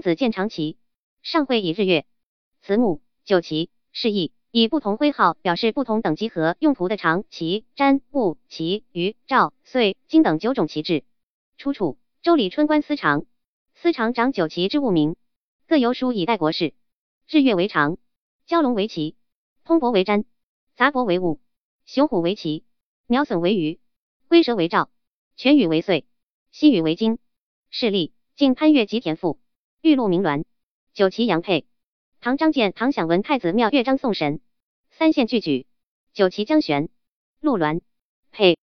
子建长旗，上绘以日月。慈母。九旗，示意以不同徽号表示不同等级和用途的长旗、占卜旗、鱼赵穗金等九种旗帜。出处：周礼春官司长，司长掌九旗之物名，各由书以代国事。日月为长，蛟龙为旗，通帛为占，杂帛为物，雄虎为旗，鸟隼为鱼，龟蛇为兆，犬羽为穗，西羽为金。示例：晋潘岳吉田赋。玉露明鸾，九旗杨佩。唐张建、唐享文太子庙乐章颂神，三献俱举，九旗将悬，鹿鸾。佩。